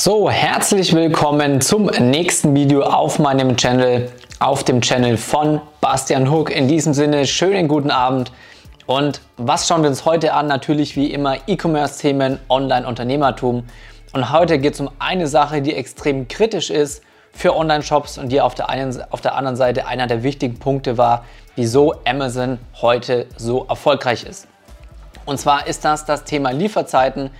So, herzlich willkommen zum nächsten Video auf meinem Channel, auf dem Channel von Bastian Hook. In diesem Sinne, schönen guten Abend. Und was schauen wir uns heute an? Natürlich wie immer E-Commerce-Themen, Online-Unternehmertum. Und heute geht es um eine Sache, die extrem kritisch ist für Online-Shops und die auf der, einen, auf der anderen Seite einer der wichtigen Punkte war, wieso Amazon heute so erfolgreich ist. Und zwar ist das das Thema Lieferzeiten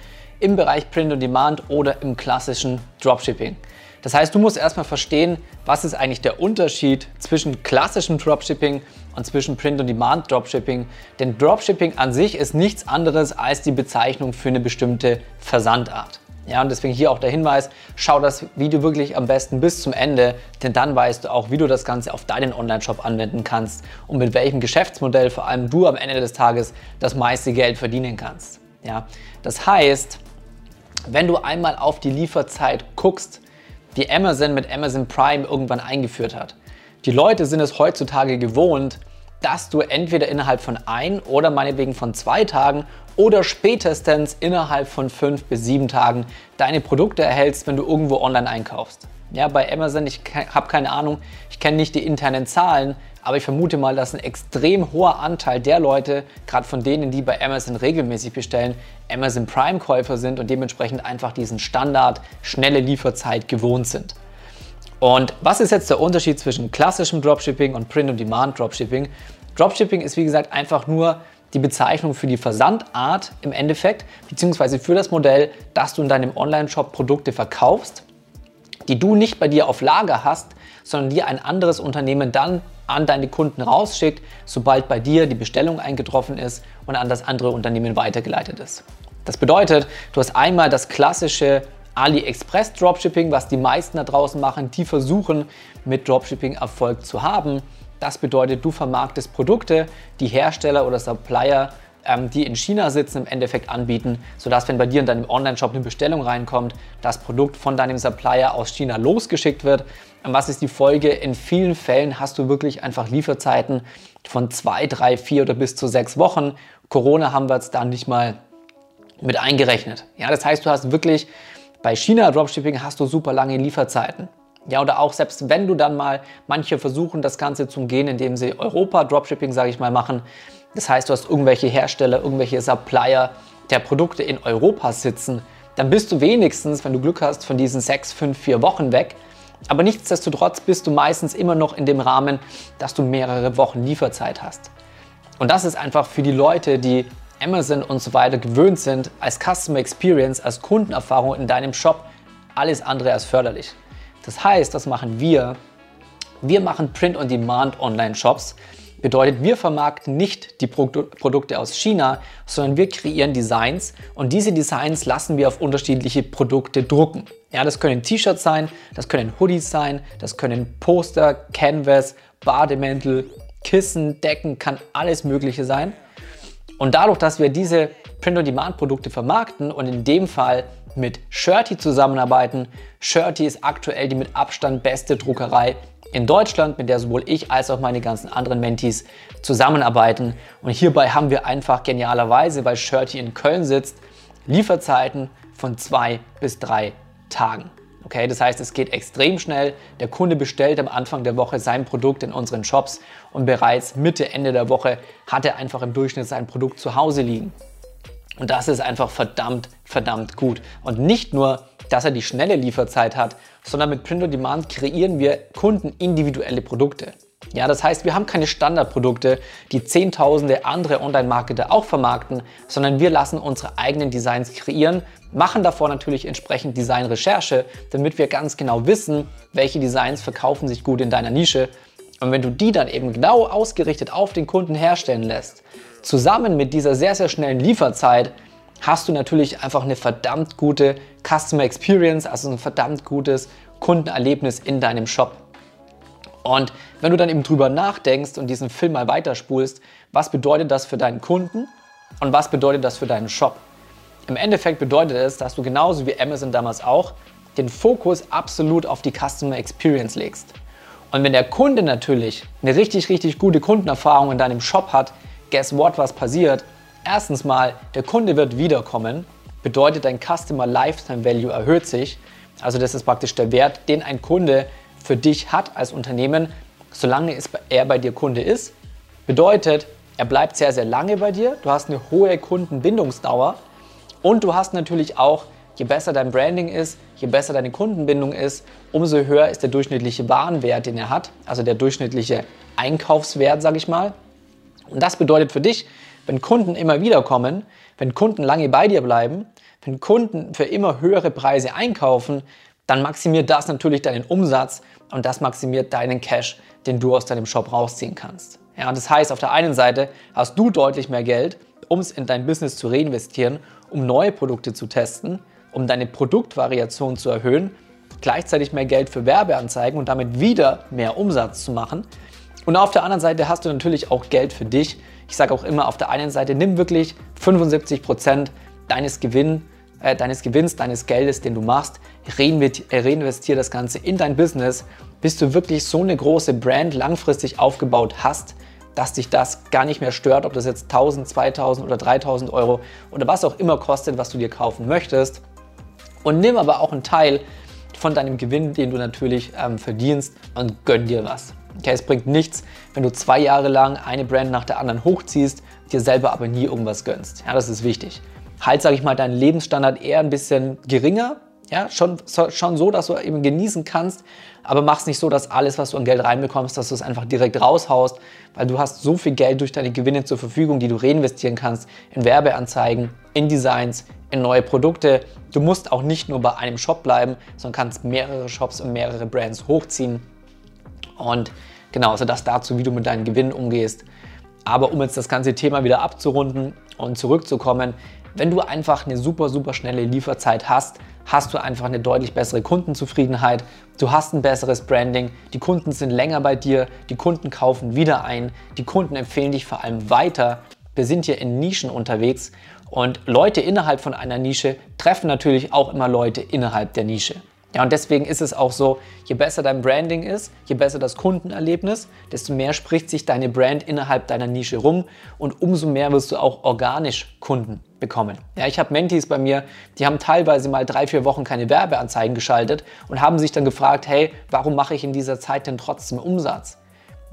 im Bereich Print on Demand oder im klassischen Dropshipping. Das heißt, du musst erstmal verstehen, was ist eigentlich der Unterschied zwischen klassischem Dropshipping und zwischen Print on Demand Dropshipping. Denn Dropshipping an sich ist nichts anderes als die Bezeichnung für eine bestimmte Versandart. Ja, und deswegen hier auch der Hinweis, schau das Video wirklich am besten bis zum Ende, denn dann weißt du auch, wie du das Ganze auf deinen Online-Shop anwenden kannst und mit welchem Geschäftsmodell vor allem du am Ende des Tages das meiste Geld verdienen kannst. Ja, das heißt, wenn du einmal auf die Lieferzeit guckst, die Amazon mit Amazon Prime irgendwann eingeführt hat. Die Leute sind es heutzutage gewohnt, dass du entweder innerhalb von ein oder meinetwegen von zwei Tagen oder spätestens innerhalb von fünf bis sieben Tagen deine Produkte erhältst, wenn du irgendwo online einkaufst. Ja, bei Amazon, ich habe keine Ahnung, ich kenne nicht die internen Zahlen, aber ich vermute mal, dass ein extrem hoher Anteil der Leute, gerade von denen, die bei Amazon regelmäßig bestellen, Amazon Prime-Käufer sind und dementsprechend einfach diesen Standard schnelle Lieferzeit gewohnt sind. Und was ist jetzt der Unterschied zwischen klassischem Dropshipping und Print-on-Demand Dropshipping? Dropshipping ist wie gesagt einfach nur die Bezeichnung für die Versandart im Endeffekt, beziehungsweise für das Modell, dass du in deinem Online-Shop Produkte verkaufst, die du nicht bei dir auf Lager hast, sondern dir ein anderes Unternehmen dann an deine Kunden rausschickt, sobald bei dir die Bestellung eingetroffen ist und an das andere Unternehmen weitergeleitet ist. Das bedeutet, du hast einmal das klassische AliExpress Dropshipping, was die meisten da draußen machen, die versuchen mit Dropshipping Erfolg zu haben. Das bedeutet, du vermarktest Produkte, die Hersteller oder Supplier, ähm, die in China sitzen, im Endeffekt anbieten, sodass, wenn bei dir in deinem Online-Shop eine Bestellung reinkommt, das Produkt von deinem Supplier aus China losgeschickt wird. Und was ist die Folge? In vielen Fällen hast du wirklich einfach Lieferzeiten von zwei, drei, vier oder bis zu sechs Wochen. Corona haben wir jetzt da nicht mal mit eingerechnet. Ja, das heißt, du hast wirklich bei China Dropshipping hast du super lange Lieferzeiten. Ja, oder auch selbst wenn du dann mal, manche versuchen das Ganze zu umgehen, indem sie Europa Dropshipping, sage ich mal, machen. Das heißt, du hast irgendwelche Hersteller, irgendwelche Supplier der Produkte in Europa sitzen. Dann bist du wenigstens, wenn du Glück hast, von diesen sechs, fünf, vier Wochen weg. Aber nichtsdestotrotz bist du meistens immer noch in dem Rahmen, dass du mehrere Wochen Lieferzeit hast. Und das ist einfach für die Leute, die Amazon und so weiter gewöhnt sind, als Customer Experience, als Kundenerfahrung in deinem Shop alles andere als förderlich. Das heißt, das machen wir. Wir machen Print-on-Demand Online-Shops. Bedeutet, wir vermarkten nicht die Produkte aus China, sondern wir kreieren Designs und diese Designs lassen wir auf unterschiedliche Produkte drucken. Ja, das können T-Shirts sein, das können Hoodies sein, das können Poster, Canvas, Bademäntel, Kissen, Decken, kann alles Mögliche sein. Und dadurch, dass wir diese Print-on-Demand-Produkte vermarkten und in dem Fall mit Shirty zusammenarbeiten, Shirty ist aktuell die mit Abstand beste Druckerei in Deutschland, mit der sowohl ich als auch meine ganzen anderen Mentees zusammenarbeiten. Und hierbei haben wir einfach genialerweise, weil Shirty in Köln sitzt, Lieferzeiten von zwei bis drei Tagen. Okay, das heißt, es geht extrem schnell. Der Kunde bestellt am Anfang der Woche sein Produkt in unseren Shops und bereits Mitte, Ende der Woche hat er einfach im Durchschnitt sein Produkt zu Hause liegen. Und das ist einfach verdammt, verdammt gut. Und nicht nur, dass er die schnelle Lieferzeit hat, sondern mit Print on Demand kreieren wir Kunden individuelle Produkte. Ja, das heißt, wir haben keine Standardprodukte, die zehntausende andere Online-Marketer auch vermarkten, sondern wir lassen unsere eigenen Designs kreieren, machen davor natürlich entsprechend Designrecherche, damit wir ganz genau wissen, welche Designs verkaufen sich gut in deiner Nische. Und wenn du die dann eben genau ausgerichtet auf den Kunden herstellen lässt, zusammen mit dieser sehr, sehr schnellen Lieferzeit, hast du natürlich einfach eine verdammt gute Customer Experience, also ein verdammt gutes Kundenerlebnis in deinem Shop. Und wenn du dann eben drüber nachdenkst und diesen Film mal weiterspulst, was bedeutet das für deinen Kunden und was bedeutet das für deinen Shop? Im Endeffekt bedeutet es, dass du genauso wie Amazon damals auch den Fokus absolut auf die Customer Experience legst. Und wenn der Kunde natürlich eine richtig, richtig gute Kundenerfahrung in deinem Shop hat, guess what, was passiert? Erstens mal, der Kunde wird wiederkommen, bedeutet dein Customer Lifetime Value erhöht sich. Also das ist praktisch der Wert, den ein Kunde für dich hat als Unternehmen, solange er bei dir Kunde ist. Bedeutet, er bleibt sehr, sehr lange bei dir, du hast eine hohe Kundenbindungsdauer und du hast natürlich auch, je besser dein Branding ist, je besser deine Kundenbindung ist, umso höher ist der durchschnittliche Warenwert, den er hat, also der durchschnittliche Einkaufswert, sage ich mal. Und das bedeutet für dich, wenn Kunden immer wieder kommen, wenn Kunden lange bei dir bleiben, wenn Kunden für immer höhere Preise einkaufen, dann maximiert das natürlich deinen Umsatz und das maximiert deinen Cash, den du aus deinem Shop rausziehen kannst. Ja, das heißt, auf der einen Seite hast du deutlich mehr Geld, um es in dein Business zu reinvestieren, um neue Produkte zu testen, um deine Produktvariation zu erhöhen, gleichzeitig mehr Geld für Werbeanzeigen und damit wieder mehr Umsatz zu machen. Und auf der anderen Seite hast du natürlich auch Geld für dich. Ich sage auch immer, auf der einen Seite nimm wirklich 75 Prozent deines, Gewinn, äh, deines Gewinns, deines Geldes, den du machst, reinvestiere das Ganze in dein Business, bis du wirklich so eine große Brand langfristig aufgebaut hast, dass dich das gar nicht mehr stört, ob das jetzt 1000, 2000 oder 3000 Euro oder was auch immer kostet, was du dir kaufen möchtest. Und nimm aber auch einen Teil von deinem Gewinn, den du natürlich ähm, verdienst und gönn dir was. Okay, es bringt nichts, wenn du zwei Jahre lang eine Brand nach der anderen hochziehst, dir selber aber nie irgendwas gönnst. Ja, das ist wichtig. Halt, sage ich mal, deinen Lebensstandard eher ein bisschen geringer, ja, schon, schon so, dass du eben genießen kannst, aber mach es nicht so, dass alles, was du an Geld reinbekommst, dass du es einfach direkt raushaust, weil du hast so viel Geld durch deine Gewinne zur Verfügung, die du reinvestieren kannst in Werbeanzeigen, in Designs, in neue Produkte. Du musst auch nicht nur bei einem Shop bleiben, sondern kannst mehrere Shops und mehrere Brands hochziehen. Und genau, also das dazu, wie du mit deinen Gewinnen umgehst. Aber um jetzt das ganze Thema wieder abzurunden und zurückzukommen, wenn du einfach eine super, super schnelle Lieferzeit hast, hast du einfach eine deutlich bessere Kundenzufriedenheit, du hast ein besseres Branding, die Kunden sind länger bei dir, die Kunden kaufen wieder ein, die Kunden empfehlen dich vor allem weiter. Wir sind hier in Nischen unterwegs und Leute innerhalb von einer Nische treffen natürlich auch immer Leute innerhalb der Nische. Ja, und deswegen ist es auch so, je besser dein Branding ist, je besser das Kundenerlebnis, desto mehr spricht sich deine Brand innerhalb deiner Nische rum und umso mehr wirst du auch organisch Kunden bekommen. Ja, ich habe Mentees bei mir, die haben teilweise mal drei, vier Wochen keine Werbeanzeigen geschaltet und haben sich dann gefragt, hey, warum mache ich in dieser Zeit denn trotzdem Umsatz?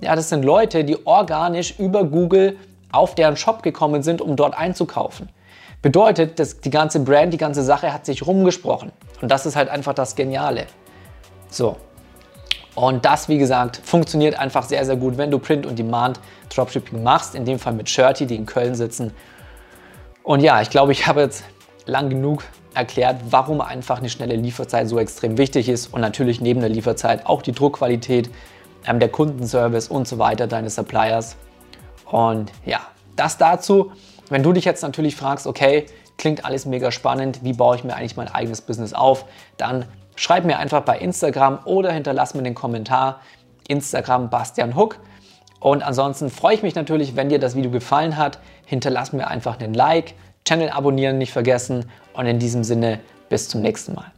Ja, das sind Leute, die organisch über Google auf deren Shop gekommen sind, um dort einzukaufen. Bedeutet, dass die ganze Brand, die ganze Sache hat sich rumgesprochen. Und das ist halt einfach das Geniale. So. Und das, wie gesagt, funktioniert einfach sehr, sehr gut, wenn du Print und Demand Dropshipping machst. In dem Fall mit Shirty, die in Köln sitzen. Und ja, ich glaube, ich habe jetzt lang genug erklärt, warum einfach eine schnelle Lieferzeit so extrem wichtig ist und natürlich neben der Lieferzeit auch die Druckqualität, ähm, der Kundenservice und so weiter deines Suppliers. Und ja, das dazu. Wenn du dich jetzt natürlich fragst, okay, klingt alles mega spannend, wie baue ich mir eigentlich mein eigenes Business auf, dann schreib mir einfach bei Instagram oder hinterlass mir den Kommentar Instagram Bastian Hook. Und ansonsten freue ich mich natürlich, wenn dir das Video gefallen hat. Hinterlass mir einfach einen Like, Channel abonnieren nicht vergessen und in diesem Sinne bis zum nächsten Mal.